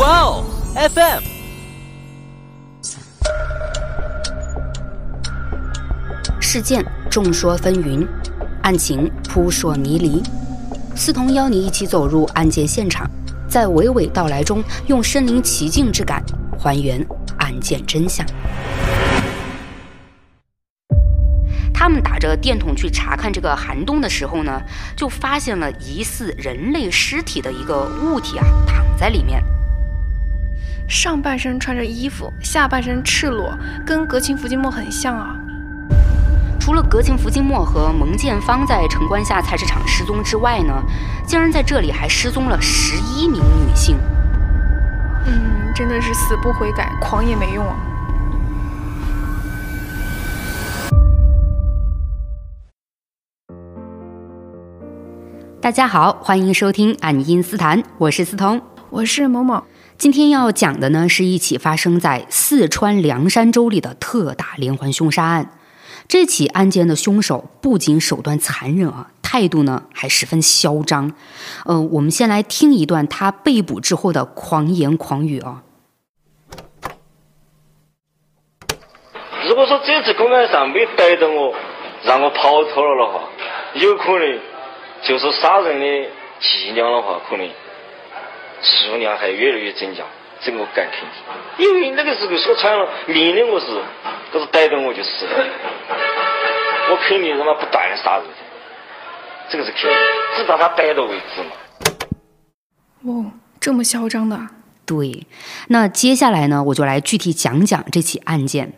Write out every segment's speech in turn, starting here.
哇哦，FM。事件众说纷纭，案情扑朔迷离。思彤邀你一起走入案件现场，在娓娓道来中，用身临其境之感还原案件真相。他们打着电筒去查看这个寒冬的时候呢，就发现了疑似人类尸体的一个物体啊，躺在里面。上半身穿着衣服，下半身赤裸，跟格琴福金墨很像啊。除了格琴福金墨和蒙建芳在城关下菜市场失踪之外呢，竟然在这里还失踪了十一名女性。嗯，真的是死不悔改，狂也没用啊。大家好，欢迎收听《爱因斯坦》，我是思彤，我是某某。今天要讲的呢，是一起发生在四川凉山州里的特大连环凶杀案。这起案件的凶手不仅手段残忍啊，态度呢还十分嚣张。呃，我们先来听一段他被捕之后的狂言狂语啊。如果说这次公安上没逮到我，让我跑脱了的话，有可能。就是杀人的伎俩的话，可能数量还越来越增加，这个我敢肯定。因为那个时候说穿了，命令我是，都是逮到我就死了。我肯定他妈不断的杀人，这个是肯定，直到他逮到为止嘛。哦，这么嚣张的？对。那接下来呢，我就来具体讲讲这起案件。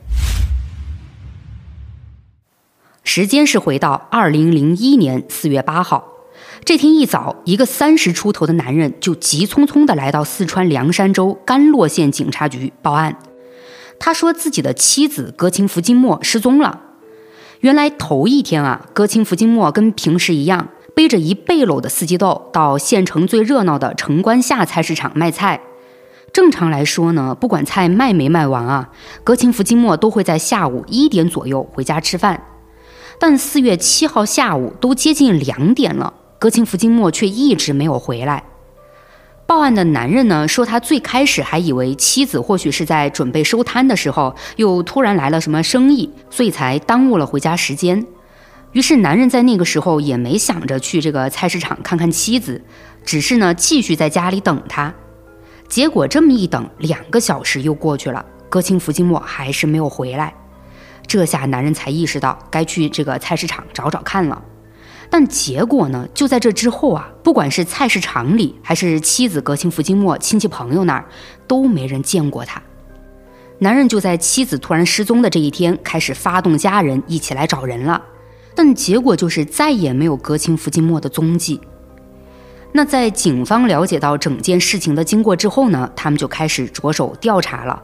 时间是回到二零零一年四月八号。这天一早，一个三十出头的男人就急匆匆地来到四川凉山州甘洛县警察局报案。他说自己的妻子格琴福金墨失踪了。原来头一天啊，格琴福金墨跟平时一样，背着一背篓的四季豆到县城最热闹的城关下菜市场卖菜。正常来说呢，不管菜卖没卖完啊，格琴福金墨都会在下午一点左右回家吃饭。但四月七号下午都接近两点了。格琴福金墨却一直没有回来。报案的男人呢说，他最开始还以为妻子或许是在准备收摊的时候，又突然来了什么生意，所以才耽误了回家时间。于是男人在那个时候也没想着去这个菜市场看看妻子，只是呢继续在家里等他。结果这么一等，两个小时又过去了，格琴福金墨还是没有回来。这下男人才意识到该去这个菜市场找找看了。但结果呢？就在这之后啊，不管是菜市场里，还是妻子格琴福金墨亲戚朋友那儿，都没人见过他。男人就在妻子突然失踪的这一天，开始发动家人一起来找人了。但结果就是再也没有格琴福金墨的踪迹。那在警方了解到整件事情的经过之后呢，他们就开始着手调查了。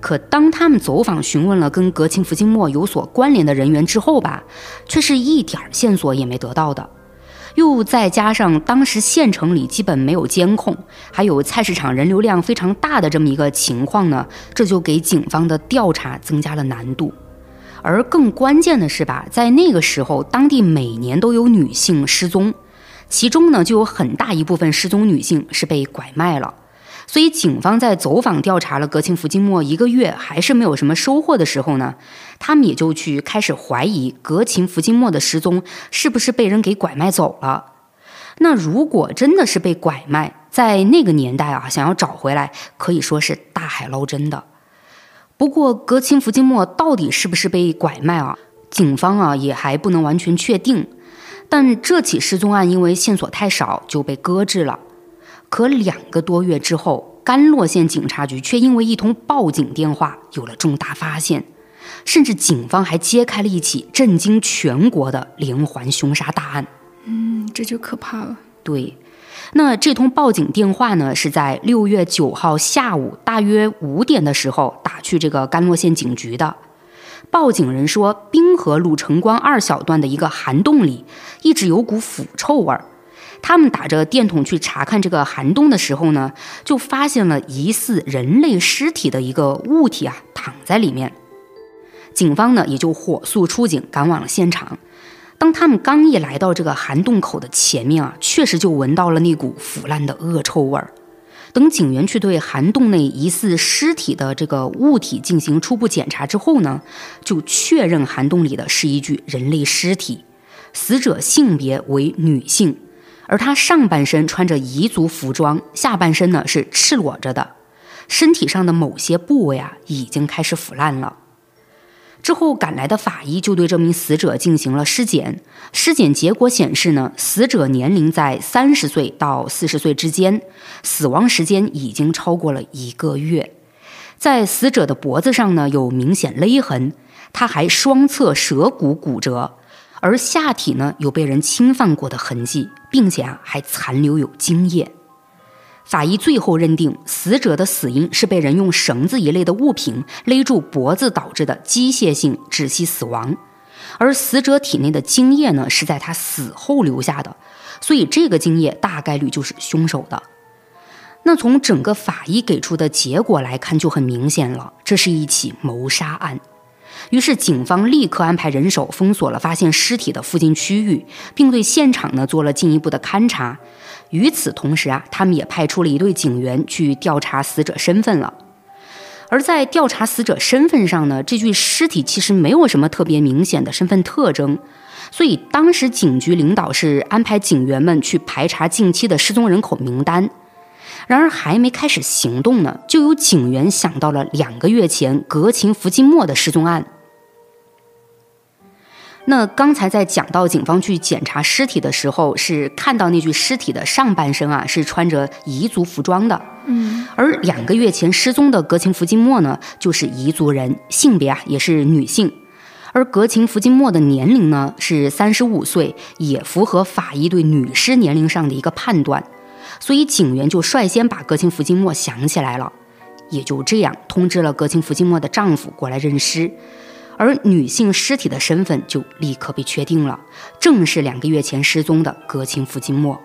可当他们走访询问了跟格琴福金墨有所关联的人员之后吧，却是一点线索也没得到的。又再加上当时县城里基本没有监控，还有菜市场人流量非常大的这么一个情况呢，这就给警方的调查增加了难度。而更关键的是吧，在那个时候，当地每年都有女性失踪，其中呢就有很大一部分失踪女性是被拐卖了。所以，警方在走访调查了格琴福金墨一个月，还是没有什么收获的时候呢，他们也就去开始怀疑格琴福金墨的失踪是不是被人给拐卖走了。那如果真的是被拐卖，在那个年代啊，想要找回来可以说是大海捞针的。不过，格琴福金墨到底是不是被拐卖啊？警方啊也还不能完全确定。但这起失踪案因为线索太少，就被搁置了。可两个多月之后，甘洛县警察局却因为一通报警电话有了重大发现，甚至警方还揭开了一起震惊全国的连环凶杀大案。嗯，这就可怕了。对，那这通报警电话呢，是在六月九号下午大约五点的时候打去这个甘洛县警局的。报警人说，滨河路城关二小段的一个涵洞里一直有股腐臭味儿。他们打着电筒去查看这个涵洞的时候呢，就发现了疑似人类尸体的一个物体啊，躺在里面。警方呢也就火速出警，赶往了现场。当他们刚一来到这个涵洞口的前面啊，确实就闻到了那股腐烂的恶臭味儿。等警员去对涵洞内疑似尸体的这个物体进行初步检查之后呢，就确认涵洞里的是一具人类尸体，死者性别为女性，而他上半身穿着彝族服装，下半身呢是赤裸着的，身体上的某些部位啊已经开始腐烂了。之后赶来的法医就对这名死者进行了尸检，尸检结果显示呢，死者年龄在三十岁到四十岁之间，死亡时间已经超过了一个月。在死者的脖子上呢有明显勒痕，他还双侧舌骨骨折，而下体呢有被人侵犯过的痕迹，并且啊还残留有精液。法医最后认定，死者的死因是被人用绳子一类的物品勒住脖子导致的机械性窒息死亡，而死者体内的精液呢是在他死后留下的，所以这个精液大概率就是凶手的。那从整个法医给出的结果来看，就很明显了，这是一起谋杀案。于是警方立刻安排人手封锁了发现尸体的附近区域，并对现场呢做了进一步的勘查。与此同时啊，他们也派出了一队警员去调查死者身份了。而在调查死者身份上呢，这具尸体其实没有什么特别明显的身份特征，所以当时警局领导是安排警员们去排查近期的失踪人口名单。然而还没开始行动呢，就有警员想到了两个月前格琴·福金莫的失踪案。那刚才在讲到警方去检查尸体的时候，是看到那具尸体的上半身啊是穿着彝族服装的，嗯，而两个月前失踪的格琴·福金莫呢，就是彝族人，性别啊也是女性，而格琴·福金莫的年龄呢是三十五岁，也符合法医对女尸年龄上的一个判断，所以警员就率先把格琴·福金莫想起来了，也就这样通知了格琴·福金莫的丈夫过来认尸。而女性尸体的身份就立刻被确定了，正是两个月前失踪的格琴·福金莫。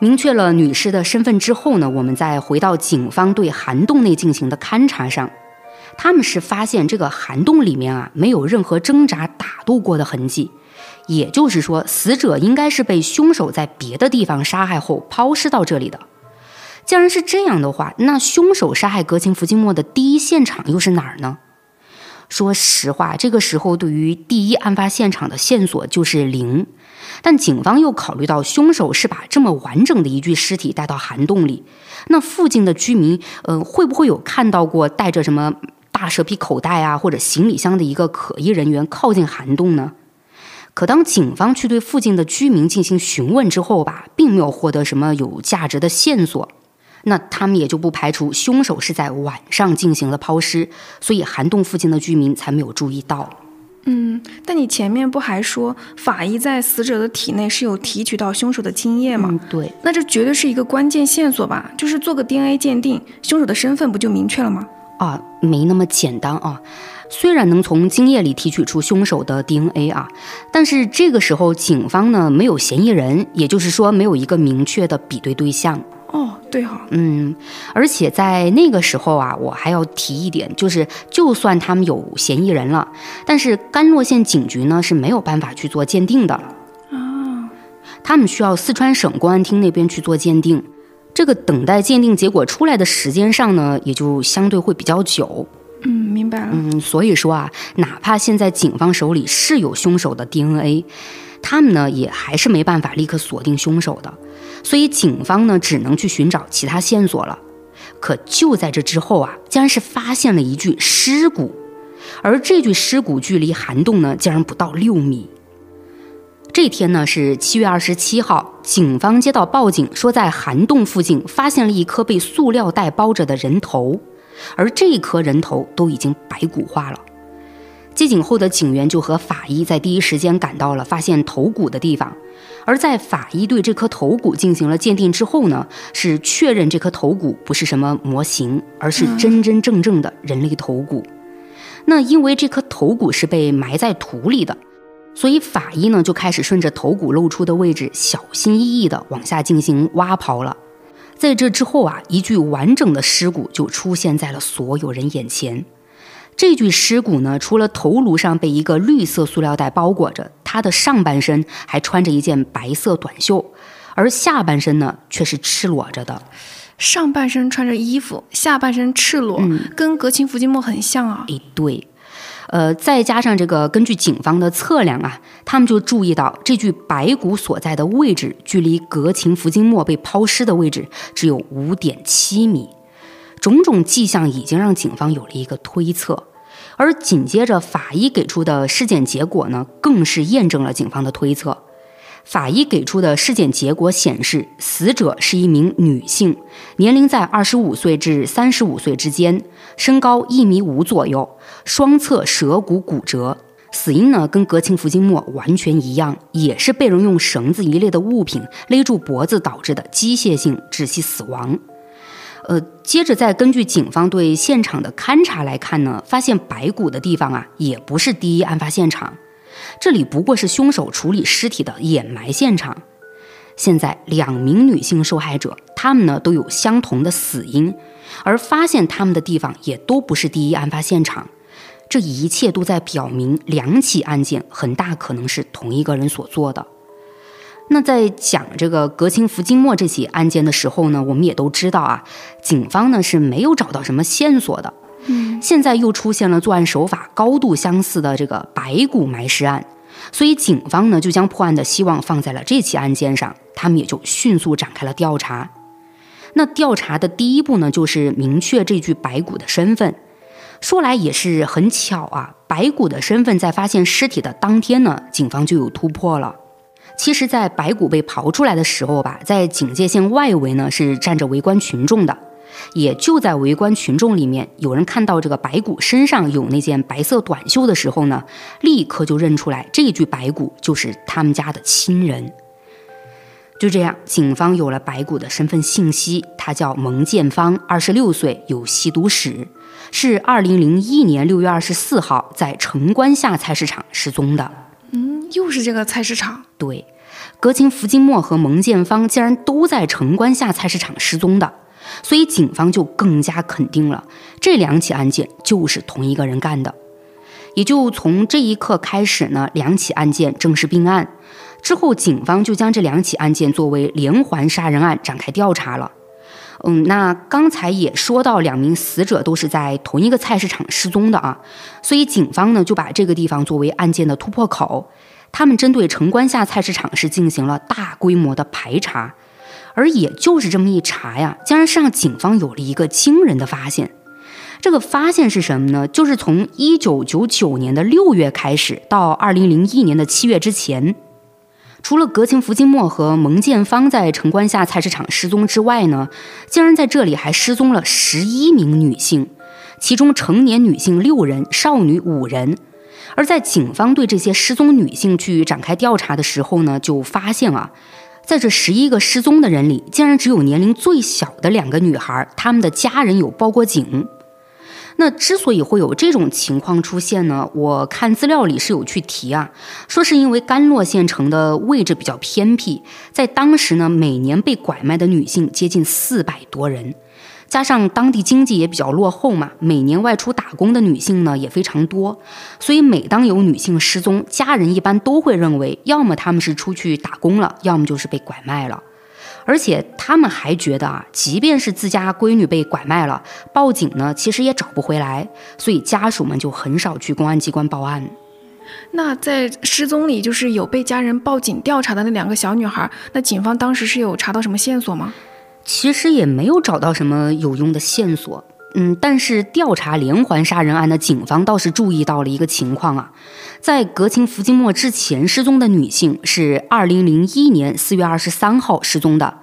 明确了女尸的身份之后呢，我们再回到警方对涵洞内进行的勘查上，他们是发现这个涵洞里面啊没有任何挣扎打斗过的痕迹，也就是说，死者应该是被凶手在别的地方杀害后抛尸到这里的。既然是这样的话，那凶手杀害格琴·福金莫的第一现场又是哪儿呢？说实话，这个时候对于第一案发现场的线索就是零，但警方又考虑到凶手是把这么完整的一具尸体带到涵洞里，那附近的居民，呃，会不会有看到过带着什么大蛇皮口袋啊或者行李箱的一个可疑人员靠近涵洞呢？可当警方去对附近的居民进行询问之后吧，并没有获得什么有价值的线索。那他们也就不排除凶手是在晚上进行了抛尸，所以涵洞附近的居民才没有注意到。嗯，但你前面不还说法医在死者的体内是有提取到凶手的精液吗？嗯，对。那这绝对是一个关键线索吧？就是做个 DNA 鉴定，凶手的身份不就明确了吗？啊，没那么简单啊。虽然能从精液里提取出凶手的 DNA 啊，但是这个时候警方呢没有嫌疑人，也就是说没有一个明确的比对对象。哦，对哈，嗯，而且在那个时候啊，我还要提一点，就是就算他们有嫌疑人了，但是甘洛县警局呢是没有办法去做鉴定的啊，他们需要四川省公安厅那边去做鉴定，这个等待鉴定结果出来的时间上呢，也就相对会比较久。嗯，明白了。嗯，所以说啊，哪怕现在警方手里是有凶手的 DNA，他们呢也还是没办法立刻锁定凶手的。所以警方呢，只能去寻找其他线索了。可就在这之后啊，竟然是发现了一具尸骨，而这具尸骨距离涵洞呢，竟然不到六米。这天呢是七月二十七号，警方接到报警说，在涵洞附近发现了一颗被塑料袋包着的人头，而这一颗人头都已经白骨化了。接警后的警员就和法医在第一时间赶到了发现头骨的地方。而在法医对这颗头骨进行了鉴定之后呢，是确认这颗头骨不是什么模型，而是真真正正的人类头骨。那因为这颗头骨是被埋在土里的，所以法医呢就开始顺着头骨露出的位置，小心翼翼地往下进行挖刨了。在这之后啊，一具完整的尸骨就出现在了所有人眼前。这具尸骨呢，除了头颅上被一个绿色塑料袋包裹着，他的上半身还穿着一件白色短袖，而下半身呢却是赤裸着的。上半身穿着衣服，下半身赤裸，跟格琴·伏季莫很像啊。哎，对。呃，再加上这个，根据警方的测量啊，他们就注意到这具白骨所在的位置，距离格琴·福金莫被抛尸的位置只有五点七米。种种迹象已经让警方有了一个推测，而紧接着法医给出的尸检结果呢，更是验证了警方的推测。法医给出的尸检结果显示，死者是一名女性，年龄在二十五岁至三十五岁之间，身高一米五左右，双侧舌骨骨折。死因呢，跟格庆·福金末完全一样，也是被人用绳子一类的物品勒住脖子导致的机械性窒息死亡。呃，接着再根据警方对现场的勘查来看呢，发现白骨的地方啊，也不是第一案发现场。这里不过是凶手处理尸体的掩埋现场。现在两名女性受害者，她们呢都有相同的死因，而发现她们的地方也都不是第一案发现场。这一切都在表明两起案件很大可能是同一个人所做的。那在讲这个格钦福金莫这起案件的时候呢，我们也都知道啊，警方呢是没有找到什么线索的。嗯，现在又出现了作案手法高度相似的这个白骨埋尸案，所以警方呢就将破案的希望放在了这起案件上，他们也就迅速展开了调查。那调查的第一步呢，就是明确这具白骨的身份。说来也是很巧啊，白骨的身份在发现尸体的当天呢，警方就有突破了。其实，在白骨被刨出来的时候吧，在警戒线外围呢是站着围观群众的。也就在围观群众里面，有人看到这个白骨身上有那件白色短袖的时候呢，立刻就认出来这具白骨就是他们家的亲人。就这样，警方有了白骨的身份信息，他叫蒙建芳，二十六岁，有吸毒史，是二零零一年六月二十四号在城关下菜市场失踪的。嗯，又是这个菜市场。对，格琴·福金莫和蒙建芳竟然都在城关下菜市场失踪的。所以警方就更加肯定了这两起案件就是同一个人干的，也就从这一刻开始呢，两起案件正式并案。之后，警方就将这两起案件作为连环杀人案展开调查了。嗯，那刚才也说到，两名死者都是在同一个菜市场失踪的啊，所以警方呢就把这个地方作为案件的突破口，他们针对城关下菜市场是进行了大规模的排查。而也就是这么一查呀，竟然是让警方有了一个惊人的发现。这个发现是什么呢？就是从一九九九年的六月开始，到二零零一年的七月之前，除了格琴·福金莫和蒙建芳在城关下菜市场失踪之外呢，竟然在这里还失踪了十一名女性，其中成年女性六人，少女五人。而在警方对这些失踪女性去展开调查的时候呢，就发现啊。在这十一个失踪的人里，竟然只有年龄最小的两个女孩，她们的家人有报过警。那之所以会有这种情况出现呢？我看资料里是有去提啊，说是因为甘洛县城的位置比较偏僻，在当时呢，每年被拐卖的女性接近四百多人。加上当地经济也比较落后嘛，每年外出打工的女性呢也非常多，所以每当有女性失踪，家人一般都会认为，要么他们是出去打工了，要么就是被拐卖了。而且他们还觉得啊，即便是自家闺女被拐卖了，报警呢其实也找不回来，所以家属们就很少去公安机关报案。那在失踪里，就是有被家人报警调查的那两个小女孩，那警方当时是有查到什么线索吗？其实也没有找到什么有用的线索，嗯，但是调查连环杀人案的警方倒是注意到了一个情况啊，在格琴·福金莫之前失踪的女性是二零零一年四月二十三号失踪的，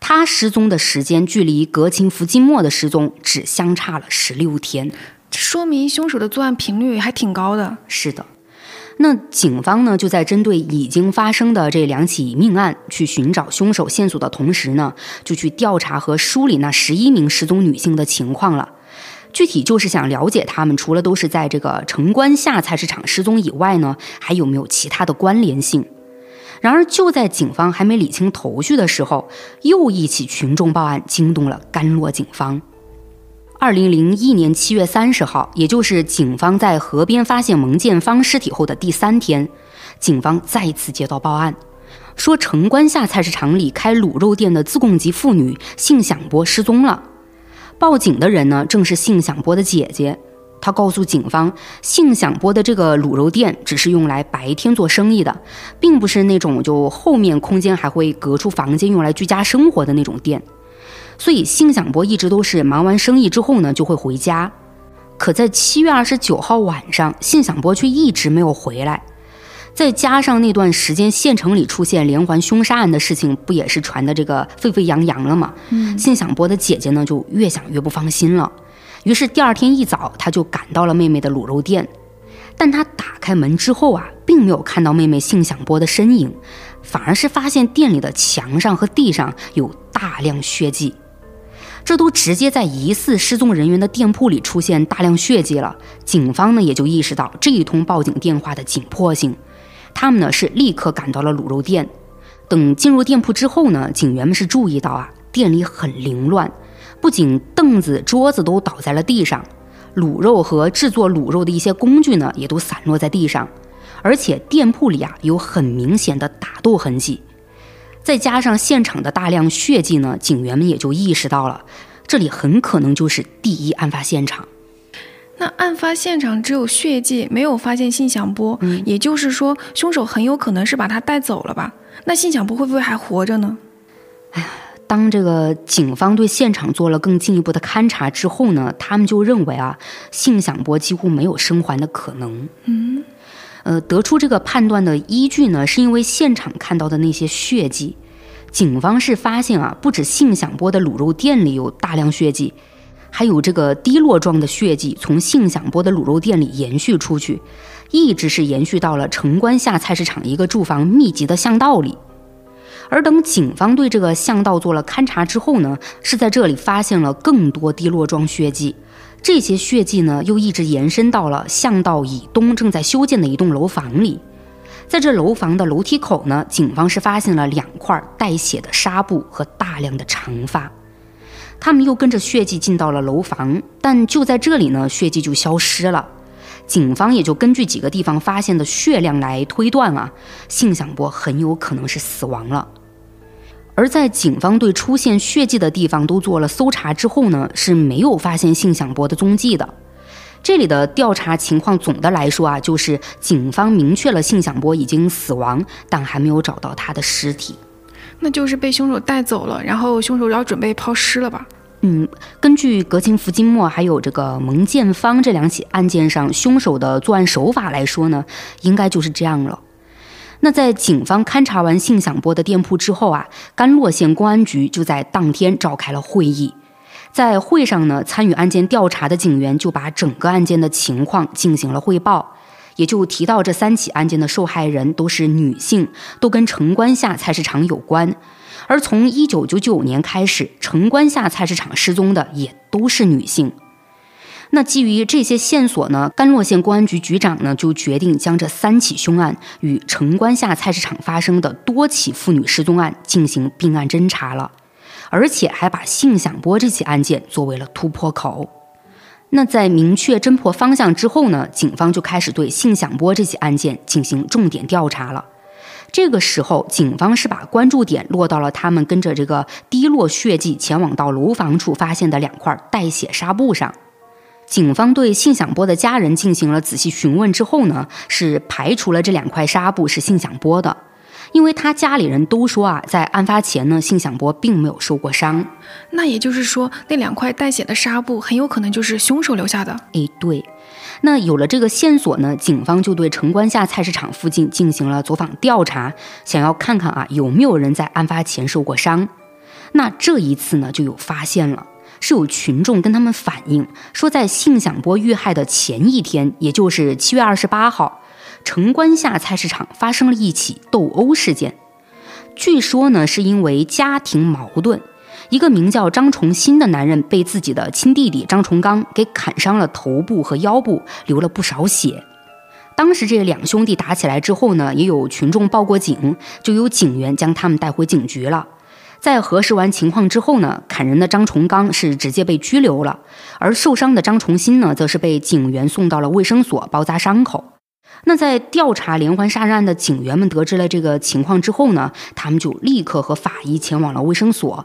她失踪的时间距离格琴·福金莫的失踪只相差了十六天，说明凶手的作案频率还挺高的。是的。那警方呢，就在针对已经发生的这两起命案去寻找凶手线索的同时呢，就去调查和梳理那十一名失踪女性的情况了。具体就是想了解他们除了都是在这个城关下菜市场失踪以外呢，还有没有其他的关联性。然而，就在警方还没理清头绪的时候，又一起群众报案惊动了甘洛警方。二零零一年七月三十号，也就是警方在河边发现蒙建芳尸体后的第三天，警方再次接到报案，说城关下菜市场里开卤肉店的自贡籍妇女信响波失踪了。报警的人呢，正是信响波的姐姐。她告诉警方，信响波的这个卤肉店只是用来白天做生意的，并不是那种就后面空间还会隔出房间用来居家生活的那种店。所以信响波一直都是忙完生意之后呢，就会回家。可在七月二十九号晚上，信响波却一直没有回来。再加上那段时间，县城里出现连环凶杀案的事情，不也是传的这个沸沸扬扬了吗？嗯，信响波的姐姐呢，就越想越不放心了。于是第二天一早，她就赶到了妹妹的卤肉店。但她打开门之后啊，并没有看到妹妹信响波的身影，反而是发现店里的墙上和地上有大量血迹。这都直接在疑似失踪人员的店铺里出现大量血迹了。警方呢，也就意识到这一通报警电话的紧迫性。他们呢是立刻赶到了卤肉店，等进入店铺之后呢，警员们是注意到啊，店里很凌乱，不仅凳子、桌子都倒在了地上，卤肉和制作卤肉的一些工具呢也都散落在地上，而且店铺里啊有很明显的打斗痕迹，再加上现场的大量血迹呢，警员们也就意识到了，这里很可能就是第一案发现场。那案发现场只有血迹，没有发现信响波，也就是说，凶手很有可能是把他带走了吧？那信响波会不会还活着呢？哎呀，当这个警方对现场做了更进一步的勘查之后呢，他们就认为啊，信响波几乎没有生还的可能。嗯，呃，得出这个判断的依据呢，是因为现场看到的那些血迹，警方是发现啊，不止信响波的卤肉店里有大量血迹。还有这个滴落状的血迹从信响波的卤肉店里延续出去，一直是延续到了城关下菜市场一个住房密集的巷道里。而等警方对这个巷道做了勘查之后呢，是在这里发现了更多滴落状血迹。这些血迹呢，又一直延伸到了巷道以东正在修建的一栋楼房里。在这楼房的楼梯口呢，警方是发现了两块带血的纱布和大量的长发。他们又跟着血迹进到了楼房，但就在这里呢，血迹就消失了。警方也就根据几个地方发现的血量来推断啊，信享波很有可能是死亡了。而在警方对出现血迹的地方都做了搜查之后呢，是没有发现信响波的踪迹的。这里的调查情况总的来说啊，就是警方明确了信响波已经死亡，但还没有找到他的尸体。那就是被凶手带走了，然后凶手要准备抛尸了吧？嗯，根据格琴福金莫还有这个蒙建芳这两起案件上凶手的作案手法来说呢，应该就是这样了。那在警方勘查完信响波的店铺之后啊，甘洛县公安局就在当天召开了会议，在会上呢，参与案件调查的警员就把整个案件的情况进行了汇报。也就提到这三起案件的受害人都是女性，都跟城关下菜市场有关。而从一九九九年开始，城关下菜市场失踪的也都是女性。那基于这些线索呢，甘洛县公安局局长呢就决定将这三起凶案与城关下菜市场发生的多起妇女失踪案进行并案侦查了，而且还把信响波这起案件作为了突破口。那在明确侦破方向之后呢，警方就开始对信响波这起案件进行重点调查了。这个时候，警方是把关注点落到了他们跟着这个滴落血迹前往到楼房处发现的两块带血纱布上。警方对信享波的家人进行了仔细询问之后呢，是排除了这两块纱布是信享波的。因为他家里人都说啊，在案发前呢，信享波并没有受过伤。那也就是说，那两块带血的纱布很有可能就是凶手留下的。哎，对。那有了这个线索呢，警方就对城关下菜市场附近进行了走访调查，想要看看啊有没有人在案发前受过伤。那这一次呢，就有发现了，是有群众跟他们反映说，在信响波遇害的前一天，也就是七月二十八号。城关下菜市场发生了一起斗殴事件，据说呢是因为家庭矛盾，一个名叫张崇新的男人被自己的亲弟弟张崇刚给砍伤了头部和腰部，流了不少血。当时这两兄弟打起来之后呢，也有群众报过警，就有警员将他们带回警局了。在核实完情况之后呢，砍人的张崇刚是直接被拘留了，而受伤的张崇新呢，则是被警员送到了卫生所包扎伤口。那在调查连环杀人案的警员们得知了这个情况之后呢，他们就立刻和法医前往了卫生所，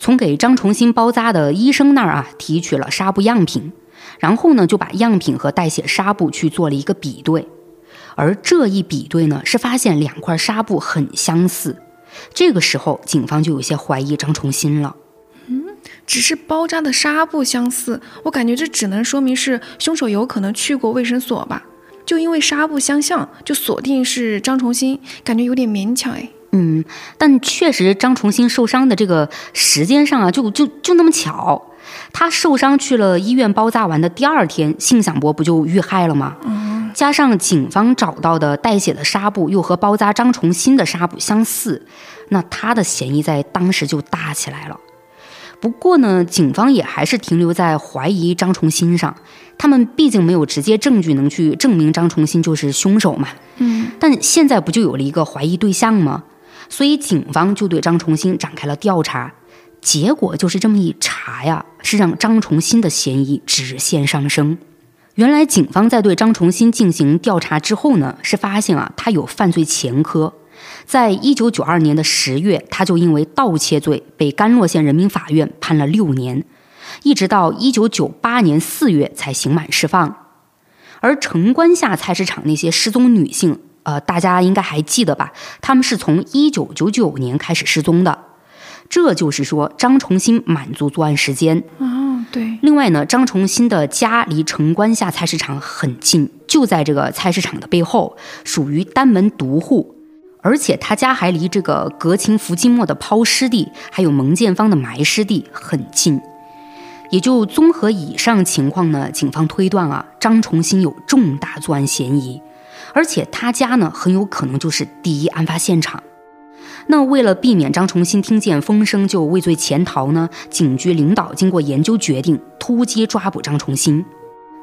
从给张重新包扎的医生那儿啊提取了纱布样品，然后呢就把样品和带血纱布去做了一个比对，而这一比对呢是发现两块纱布很相似，这个时候警方就有些怀疑张重新了。嗯只是包扎的纱布相似，我感觉这只能说明是凶手有可能去过卫生所吧。就因为纱布相像，就锁定是张重新，感觉有点勉强哎。嗯，但确实张重新受伤的这个时间上啊，就就就那么巧，他受伤去了医院包扎完的第二天，信享博不就遇害了吗？嗯，加上警方找到的带血的纱布又和包扎张重新的纱布相似，那他的嫌疑在当时就大起来了。不过呢，警方也还是停留在怀疑张重新上，他们毕竟没有直接证据能去证明张重新就是凶手嘛。嗯，但现在不就有了一个怀疑对象吗？所以警方就对张重新展开了调查，结果就是这么一查呀，是让张重新的嫌疑直线上升。原来警方在对张重新进行调查之后呢，是发现啊他有犯罪前科。在一九九二年的十月，他就因为盗窃罪被甘洛县人民法院判了六年，一直到一九九八年四月才刑满释放。而城关下菜市场那些失踪女性，呃，大家应该还记得吧？他们是从一九九九年开始失踪的，这就是说张重新满足作案时间。另外呢，张重新的家离城关下菜市场很近，就在这个菜市场的背后，属于单门独户。而且他家还离这个格琴福基莫的抛尸地，还有蒙建芳的埋尸地很近，也就综合以上情况呢，警方推断啊，张重新有重大作案嫌疑，而且他家呢很有可能就是第一案发现场。那为了避免张重新听见风声就畏罪潜逃呢，警局领导经过研究决定突击抓捕张重新。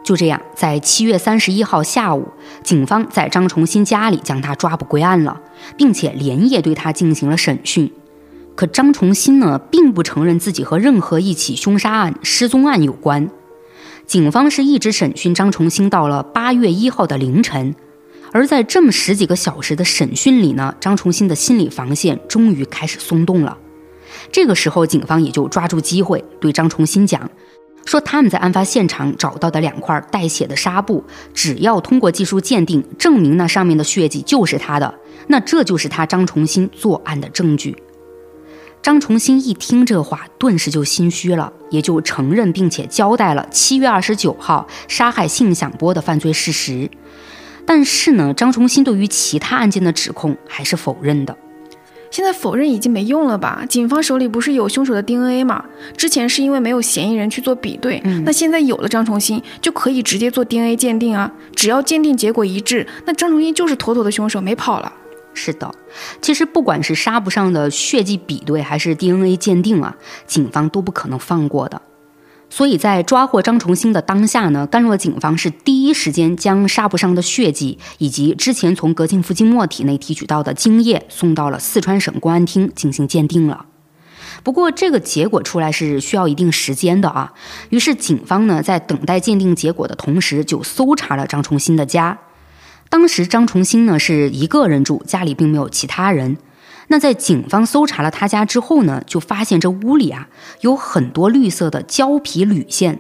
就这样，在七月三十一号下午，警方在张重新家里将他抓捕归案了，并且连夜对他进行了审讯。可张重新呢，并不承认自己和任何一起凶杀案、失踪案有关。警方是一直审讯张重新到了八月一号的凌晨，而在这么十几个小时的审讯里呢，张重新的心理防线终于开始松动了。这个时候，警方也就抓住机会对张重新讲。说他们在案发现场找到的两块带血的纱布，只要通过技术鉴定证明那上面的血迹就是他的，那这就是他张重新作案的证据。张重新一听这话，顿时就心虚了，也就承认并且交代了七月二十九号杀害信响波的犯罪事实。但是呢，张重新对于其他案件的指控还是否认的。现在否认已经没用了吧？警方手里不是有凶手的 DNA 吗？之前是因为没有嫌疑人去做比对，那现在有了张重新，就可以直接做 DNA 鉴定啊！只要鉴定结果一致，那张重新就是妥妥的凶手，没跑了。是的，其实不管是纱布上的血迹比对，还是 DNA 鉴定啊，警方都不可能放过的。所以在抓获张重新的当下呢，甘洛警方是第一时间将纱布上的血迹以及之前从格庆福金默体内提取到的精液送到了四川省公安厅进行鉴定了。不过这个结果出来是需要一定时间的啊。于是警方呢在等待鉴定结果的同时，就搜查了张重新的家。当时张重新呢是一个人住，家里并没有其他人。那在警方搜查了他家之后呢，就发现这屋里啊有很多绿色的胶皮铝线，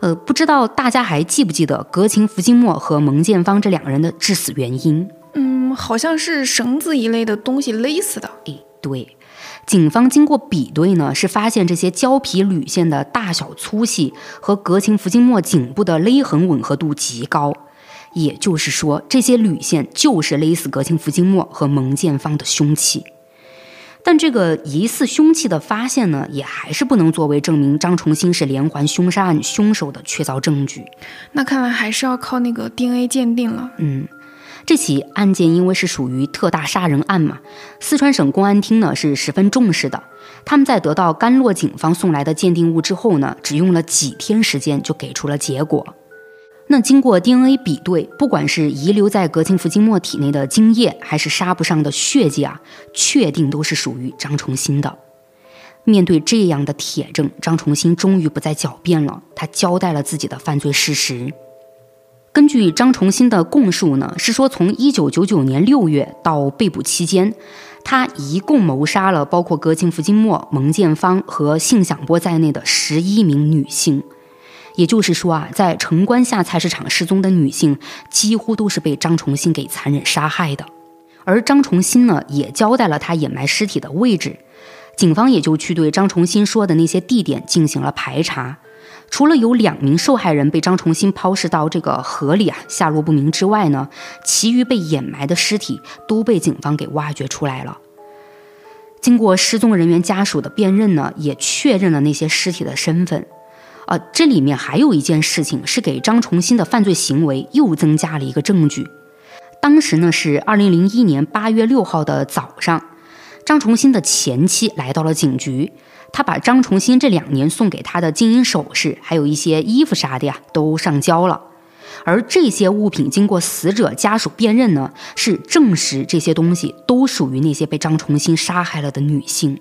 呃，不知道大家还记不记得格琴福金莫和蒙建芳这两个人的致死原因？嗯，好像是绳子一类的东西勒死的。诶，对，警方经过比对呢，是发现这些胶皮铝线的大小粗细和格琴福金莫颈部的勒痕吻合度极高。也就是说，这些铝线就是勒死格钦福金莫和蒙建芳的凶器。但这个疑似凶器的发现呢，也还是不能作为证明张重新是连环凶杀案凶手的确凿证据。那看来还是要靠那个 DNA 鉴定了。嗯，这起案件因为是属于特大杀人案嘛，四川省公安厅呢是十分重视的。他们在得到甘洛警方送来的鉴定物之后呢，只用了几天时间就给出了结果。那经过 DNA 比对，不管是遗留在格庆福金墨体内的精液，还是纱布上的血迹啊，确定都是属于张重新的。面对这样的铁证，张重新终于不再狡辩了，他交代了自己的犯罪事实。根据张崇新的供述呢，是说从一九九九年六月到被捕期间，他一共谋杀了包括格庆福金墨、蒙建芳和信响波在内的十一名女性。也就是说啊，在城关下菜市场失踪的女性，几乎都是被张崇新给残忍杀害的。而张崇新呢，也交代了他掩埋尸体的位置，警方也就去对张崇新说的那些地点进行了排查。除了有两名受害人被张重新抛尸到这个河里啊，下落不明之外呢，其余被掩埋的尸体都被警方给挖掘出来了。经过失踪人员家属的辨认呢，也确认了那些尸体的身份。啊，这里面还有一件事情是给张重新的犯罪行为又增加了一个证据。当时呢是二零零一年八月六号的早上，张重新的前妻来到了警局。他把张崇新这两年送给他的金银首饰，还有一些衣服啥的呀，都上交了。而这些物品经过死者家属辨认呢，是证实这些东西都属于那些被张崇新杀害了的女性。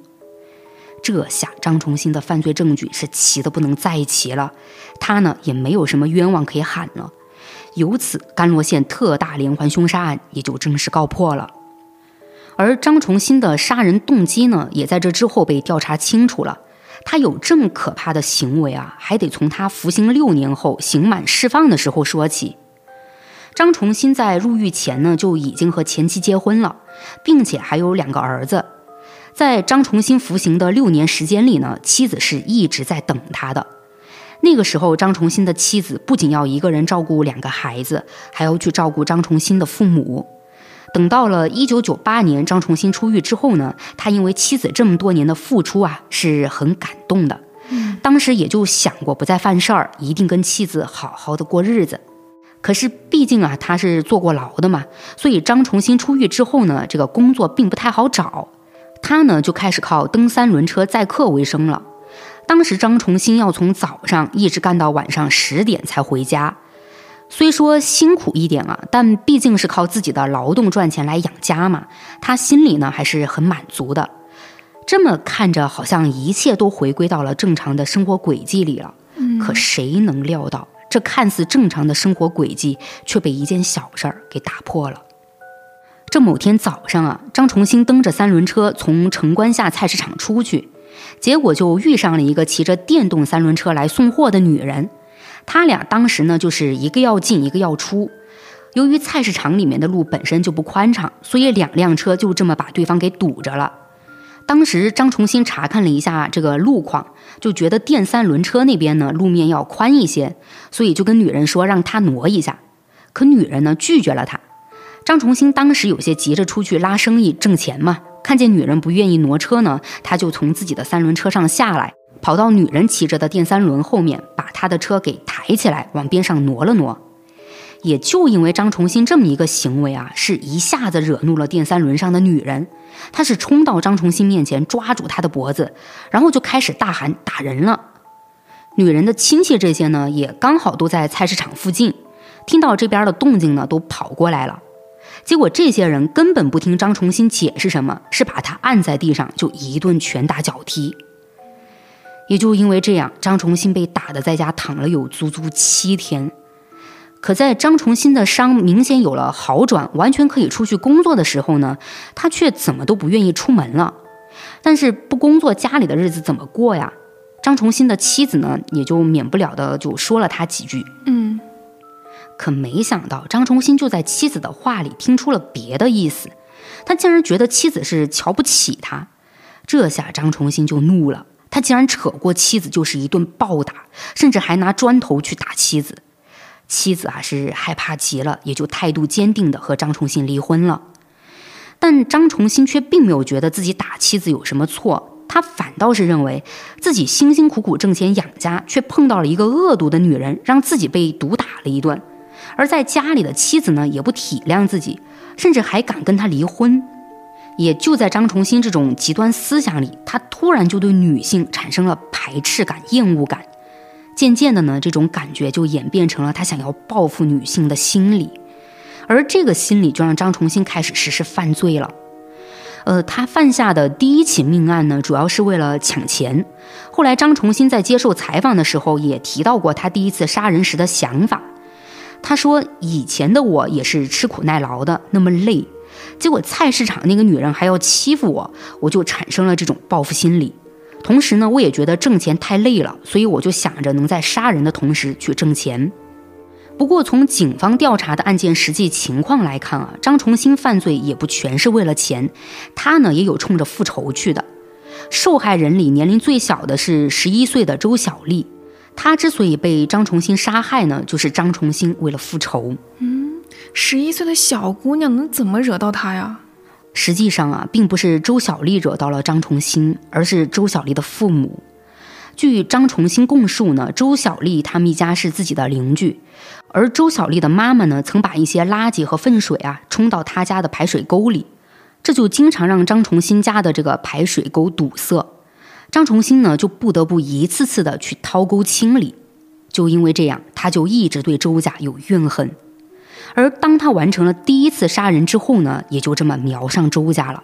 这下张崇新的犯罪证据是齐的不能再齐了，他呢也没有什么冤枉可以喊了。由此，甘罗县特大连环凶杀案也就正式告破了。而张崇新的杀人动机呢，也在这之后被调查清楚了。他有这么可怕的行为啊，还得从他服刑六年后刑满释放的时候说起。张崇新在入狱前呢，就已经和前妻结婚了，并且还有两个儿子。在张崇新服刑的六年时间里呢，妻子是一直在等他的。那个时候，张崇新的妻子不仅要一个人照顾两个孩子，还要去照顾张崇新的父母。等到了一九九八年，张重新出狱之后呢，他因为妻子这么多年的付出啊，是很感动的。当时也就想过不再犯事儿，一定跟妻子好好的过日子。可是毕竟啊，他是坐过牢的嘛，所以张重新出狱之后呢，这个工作并不太好找。他呢就开始靠蹬三轮车载客为生了。当时张重新要从早上一直干到晚上十点才回家。虽说辛苦一点啊，但毕竟是靠自己的劳动赚钱来养家嘛，他心里呢还是很满足的。这么看着，好像一切都回归到了正常的生活轨迹里了。可谁能料到，这看似正常的生活轨迹，却被一件小事儿给打破了。这某天早上啊，张重新蹬着三轮车从城关下菜市场出去，结果就遇上了一个骑着电动三轮车来送货的女人。他俩当时呢，就是一个要进，一个要出。由于菜市场里面的路本身就不宽敞，所以两辆车就这么把对方给堵着了。当时张重新查看了一下这个路况，就觉得电三轮车那边呢路面要宽一些，所以就跟女人说让他挪一下。可女人呢拒绝了他。张重新当时有些急着出去拉生意挣钱嘛，看见女人不愿意挪车呢，他就从自己的三轮车上下来。跑到女人骑着的电三轮后面，把他的车给抬起来，往边上挪了挪。也就因为张重新这么一个行为啊，是一下子惹怒了电三轮上的女人。她是冲到张重新面前，抓住他的脖子，然后就开始大喊打人了。女人的亲戚这些呢，也刚好都在菜市场附近，听到这边的动静呢，都跑过来了。结果这些人根本不听张重新解释什么，是把他按在地上就一顿拳打脚踢。也就因为这样，张重新被打的在家躺了有足足七天。可在张重新的伤明显有了好转，完全可以出去工作的时候呢，他却怎么都不愿意出门了。但是不工作，家里的日子怎么过呀？张重新的妻子呢，也就免不了的就说了他几句。嗯，可没想到张重新就在妻子的话里听出了别的意思，他竟然觉得妻子是瞧不起他。这下张重新就怒了。他竟然扯过妻子就是一顿暴打，甚至还拿砖头去打妻子。妻子啊是害怕极了，也就态度坚定的和张重新离婚了。但张重新却并没有觉得自己打妻子有什么错，他反倒是认为自己辛辛苦苦挣钱养家，却碰到了一个恶毒的女人，让自己被毒打了一顿。而在家里的妻子呢，也不体谅自己，甚至还敢跟他离婚。也就在张重新这种极端思想里，他突然就对女性产生了排斥感、厌恶感。渐渐的呢，这种感觉就演变成了他想要报复女性的心理。而这个心理就让张重新开始实施犯罪了。呃，他犯下的第一起命案呢，主要是为了抢钱。后来张重新在接受采访的时候也提到过他第一次杀人时的想法。他说以前的我也是吃苦耐劳的，那么累，结果菜市场那个女人还要欺负我，我就产生了这种报复心理。同时呢，我也觉得挣钱太累了，所以我就想着能在杀人的同时去挣钱。不过从警方调查的案件实际情况来看啊，张重新犯罪也不全是为了钱，他呢也有冲着复仇去的。受害人里年龄最小的是十一岁的周小丽，她之所以被张重新杀害呢，就是张重新为了复仇。嗯，十一岁的小姑娘能怎么惹到他呀？实际上啊，并不是周小丽惹到了张重新，而是周小丽的父母。据张重新供述呢，周小丽他们一家是自己的邻居，而周小丽的妈妈呢，曾把一些垃圾和粪水啊冲到他家的排水沟里，这就经常让张重新家的这个排水沟堵塞。张重新呢，就不得不一次次的去掏沟清理。就因为这样，他就一直对周家有怨恨。而当他完成了第一次杀人之后呢，也就这么瞄上周家了。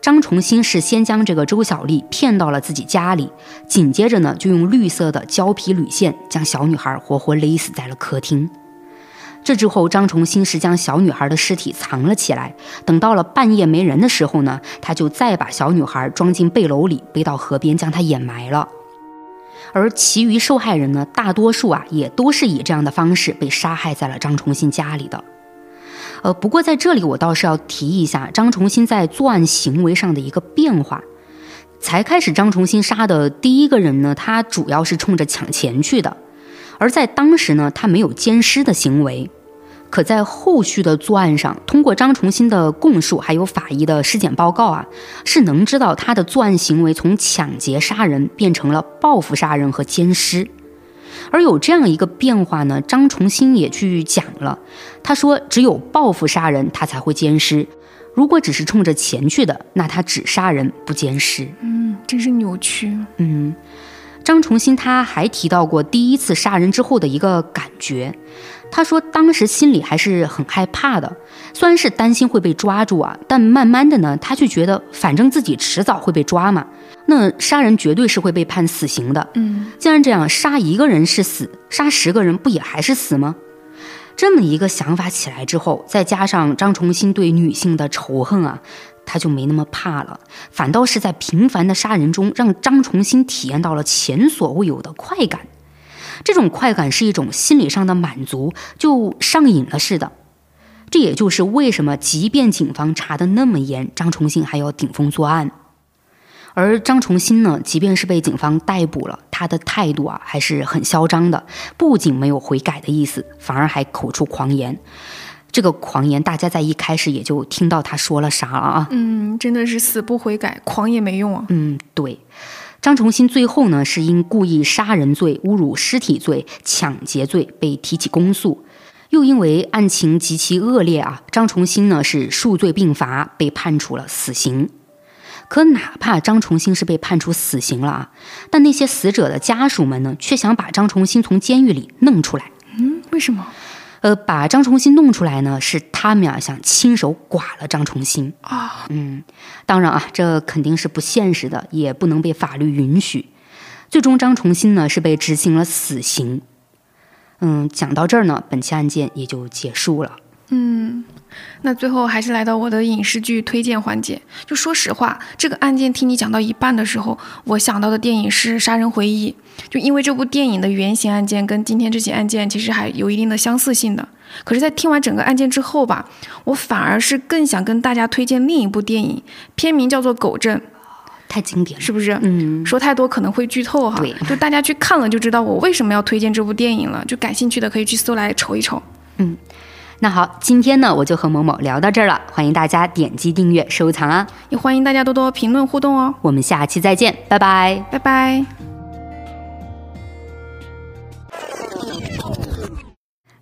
张重新是先将这个周小丽骗到了自己家里，紧接着呢，就用绿色的胶皮铝线将小女孩活活勒死在了客厅。这之后，张重新是将小女孩的尸体藏了起来，等到了半夜没人的时候呢，他就再把小女孩装进背篓里，背到河边将她掩埋了。而其余受害人呢，大多数啊也都是以这样的方式被杀害在了张重新家里的。呃，不过在这里我倒是要提一下张重新在作案行为上的一个变化。才开始张重新杀的第一个人呢，他主要是冲着抢钱去的，而在当时呢，他没有奸尸的行为。可在后续的作案上，通过张重新的供述，还有法医的尸检报告啊，是能知道他的作案行为从抢劫杀人变成了报复杀人和奸尸。而有这样一个变化呢，张重新也去讲了，他说只有报复杀人，他才会奸尸；如果只是冲着钱去的，那他只杀人不奸尸。嗯，真是扭曲。嗯。张重新他还提到过第一次杀人之后的一个感觉，他说当时心里还是很害怕的，虽然是担心会被抓住啊，但慢慢的呢，他就觉得反正自己迟早会被抓嘛，那杀人绝对是会被判死刑的。嗯，既然这样，杀一个人是死，杀十个人不也还是死吗？这么一个想法起来之后，再加上张重新对女性的仇恨啊。他就没那么怕了，反倒是在频繁的杀人中，让张重新体验到了前所未有的快感。这种快感是一种心理上的满足，就上瘾了似的。这也就是为什么，即便警方查的那么严，张重新还要顶风作案。而张重新呢，即便是被警方逮捕了，他的态度啊还是很嚣张的，不仅没有悔改的意思，反而还口出狂言。这个狂言，大家在一开始也就听到他说了啥了啊？嗯，真的是死不悔改，狂也没用啊。嗯，对。张重新最后呢，是因故意杀人罪、侮辱尸体罪、抢劫罪被提起公诉，又因为案情极其恶劣啊，张重新呢是数罪并罚，被判处了死刑。可哪怕张重新是被判处死刑了啊，但那些死者的家属们呢，却想把张重新从监狱里弄出来。嗯，为什么？呃，把张重新弄出来呢，是他们啊想亲手剐了张重新啊。嗯，当然啊，这肯定是不现实的，也不能被法律允许。最终，张重新呢是被执行了死刑。嗯，讲到这儿呢，本期案件也就结束了。嗯。那最后还是来到我的影视剧推荐环节。就说实话，这个案件听你讲到一半的时候，我想到的电影是《杀人回忆》，就因为这部电影的原型案件跟今天这起案件其实还有一定的相似性的。可是，在听完整个案件之后吧，我反而是更想跟大家推荐另一部电影，片名叫做《狗镇》，太经典了，是不是？嗯，说太多可能会剧透哈。对，就大家去看了就知道我为什么要推荐这部电影了。就感兴趣的可以去搜来瞅一瞅。嗯。那好，今天呢，我就和某某聊到这儿了。欢迎大家点击订阅、收藏啊！也欢迎大家多多评论互动哦。我们下期再见，拜拜，拜拜。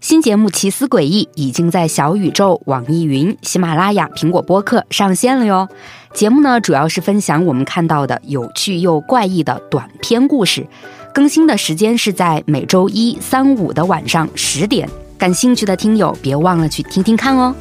新节目《奇思诡异》已经在小宇宙、网易云、喜马拉雅、苹果播客上线了哟。节目呢，主要是分享我们看到的有趣又怪异的短篇故事，更新的时间是在每周一、三、五的晚上十点。感兴趣的听友，别忘了去听听看哦。